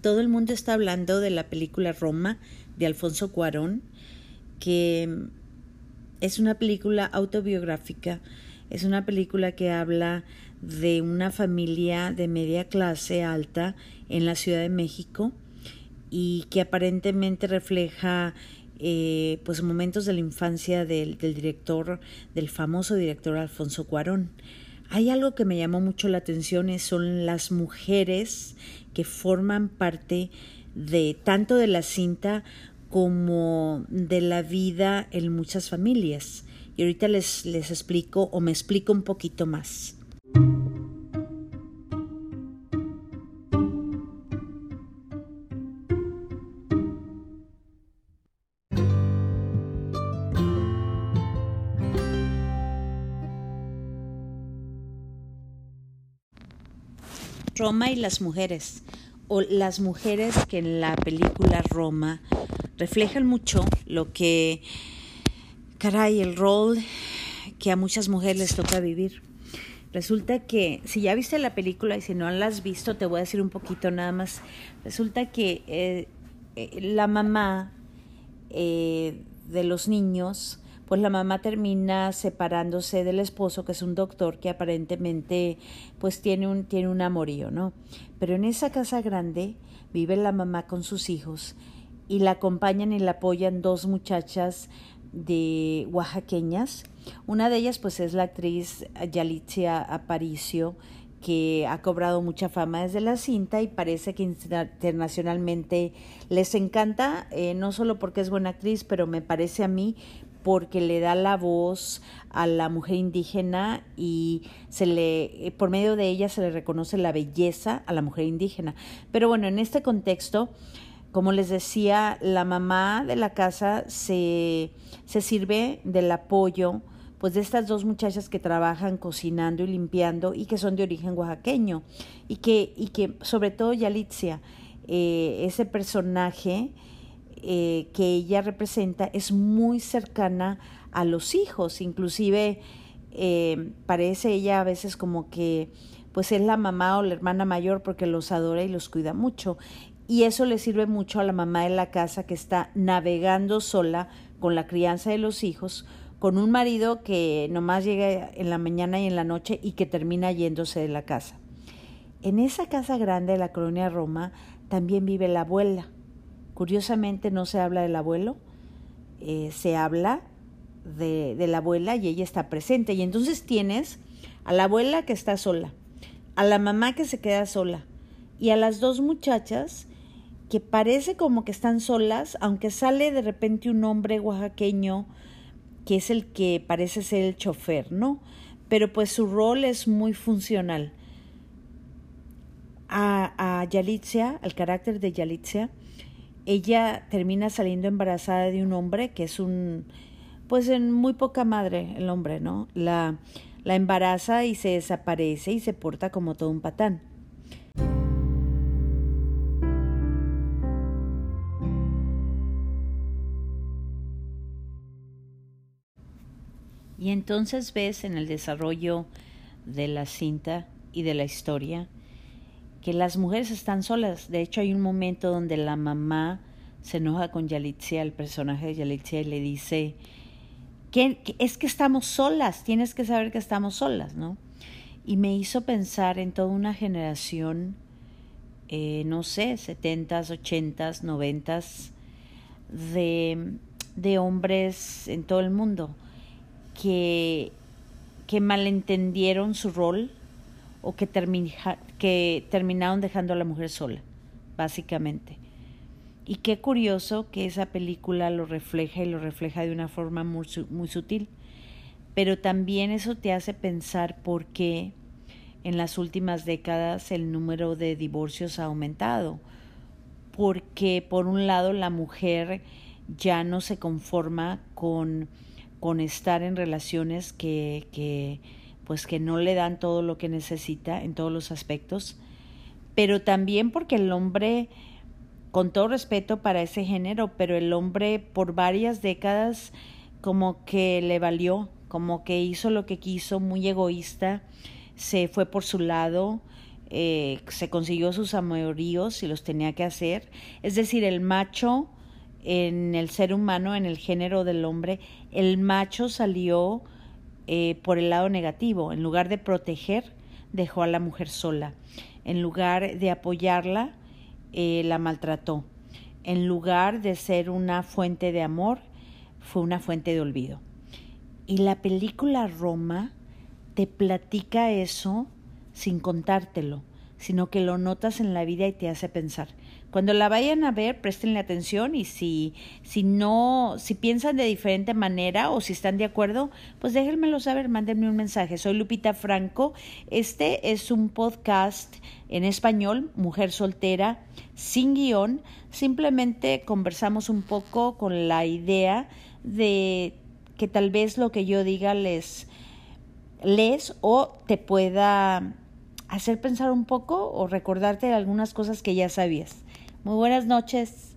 todo el mundo está hablando de la película Roma de Alfonso Cuarón, que es una película autobiográfica, es una película que habla de una familia de media clase alta en la Ciudad de México y que aparentemente refleja eh, pues momentos de la infancia del, del director, del famoso director Alfonso Cuarón. Hay algo que me llamó mucho la atención, son las mujeres que forman parte de tanto de la cinta como de la vida en muchas familias. Y ahorita les, les explico o me explico un poquito más. Roma y las mujeres, o las mujeres que en la película Roma reflejan mucho lo que, caray, el rol que a muchas mujeres les toca vivir. Resulta que, si ya viste la película y si no la has visto, te voy a decir un poquito nada más. Resulta que eh, eh, la mamá eh, de los niños pues la mamá termina separándose del esposo, que es un doctor que aparentemente pues tiene un, tiene un amorío, ¿no? Pero en esa casa grande vive la mamá con sus hijos y la acompañan y la apoyan dos muchachas de oaxaqueñas. Una de ellas pues es la actriz Yalitza Aparicio, que ha cobrado mucha fama desde la cinta y parece que internacionalmente les encanta, eh, no solo porque es buena actriz, pero me parece a mí porque le da la voz a la mujer indígena y se le por medio de ella se le reconoce la belleza a la mujer indígena. Pero bueno, en este contexto, como les decía, la mamá de la casa se, se sirve del apoyo pues de estas dos muchachas que trabajan cocinando y limpiando y que son de origen oaxaqueño y que, y que sobre todo Yalitzia, eh, ese personaje eh, que ella representa es muy cercana a los hijos, inclusive eh, parece ella a veces como que pues es la mamá o la hermana mayor porque los adora y los cuida mucho. Y eso le sirve mucho a la mamá de la casa que está navegando sola con la crianza de los hijos, con un marido que nomás llega en la mañana y en la noche y que termina yéndose de la casa. En esa casa grande de la colonia Roma también vive la abuela, Curiosamente no se habla del abuelo, eh, se habla de, la abuela y ella está presente. Y entonces tienes a la abuela que está sola, a la mamá que se queda sola y a las dos muchachas que parece como que están solas, aunque sale de repente un hombre oaxaqueño que es el que parece ser el chofer, ¿no? Pero pues su rol es muy funcional. A, a Yalitzia, al carácter de Yalitzia, ella termina saliendo embarazada de un hombre que es un, pues en muy poca madre el hombre, ¿no? La, la embaraza y se desaparece y se porta como todo un patán. Y entonces ves en el desarrollo de la cinta y de la historia que las mujeres están solas. De hecho, hay un momento donde la mamá se enoja con Yalitzia, el personaje de Yalitzia, y le dice, que, es que estamos solas, tienes que saber que estamos solas, ¿no? Y me hizo pensar en toda una generación, eh, no sé, setentas, ochentas, noventas, de, de hombres en todo el mundo que, que malentendieron su rol o que, que terminaron dejando a la mujer sola, básicamente. Y qué curioso que esa película lo refleja y lo refleja de una forma muy, muy sutil. Pero también eso te hace pensar por qué en las últimas décadas el número de divorcios ha aumentado. Porque por un lado la mujer ya no se conforma con, con estar en relaciones que, que pues que no le dan todo lo que necesita en todos los aspectos, pero también porque el hombre, con todo respeto para ese género, pero el hombre por varias décadas como que le valió, como que hizo lo que quiso, muy egoísta, se fue por su lado, eh, se consiguió sus amoríos y los tenía que hacer. Es decir, el macho en el ser humano, en el género del hombre, el macho salió eh, por el lado negativo. En lugar de proteger, dejó a la mujer sola. En lugar de apoyarla, eh, la maltrató. En lugar de ser una fuente de amor, fue una fuente de olvido. Y la película Roma te platica eso sin contártelo, sino que lo notas en la vida y te hace pensar. Cuando la vayan a ver, prestenle atención y si, si no, si piensan de diferente manera o si están de acuerdo, pues déjenmelo saber, mándenme un mensaje. Soy Lupita Franco. Este es un podcast en español, Mujer Soltera, sin guion. Simplemente conversamos un poco con la idea de que tal vez lo que yo diga les les o te pueda hacer pensar un poco o recordarte algunas cosas que ya sabías. Muy buenas noches.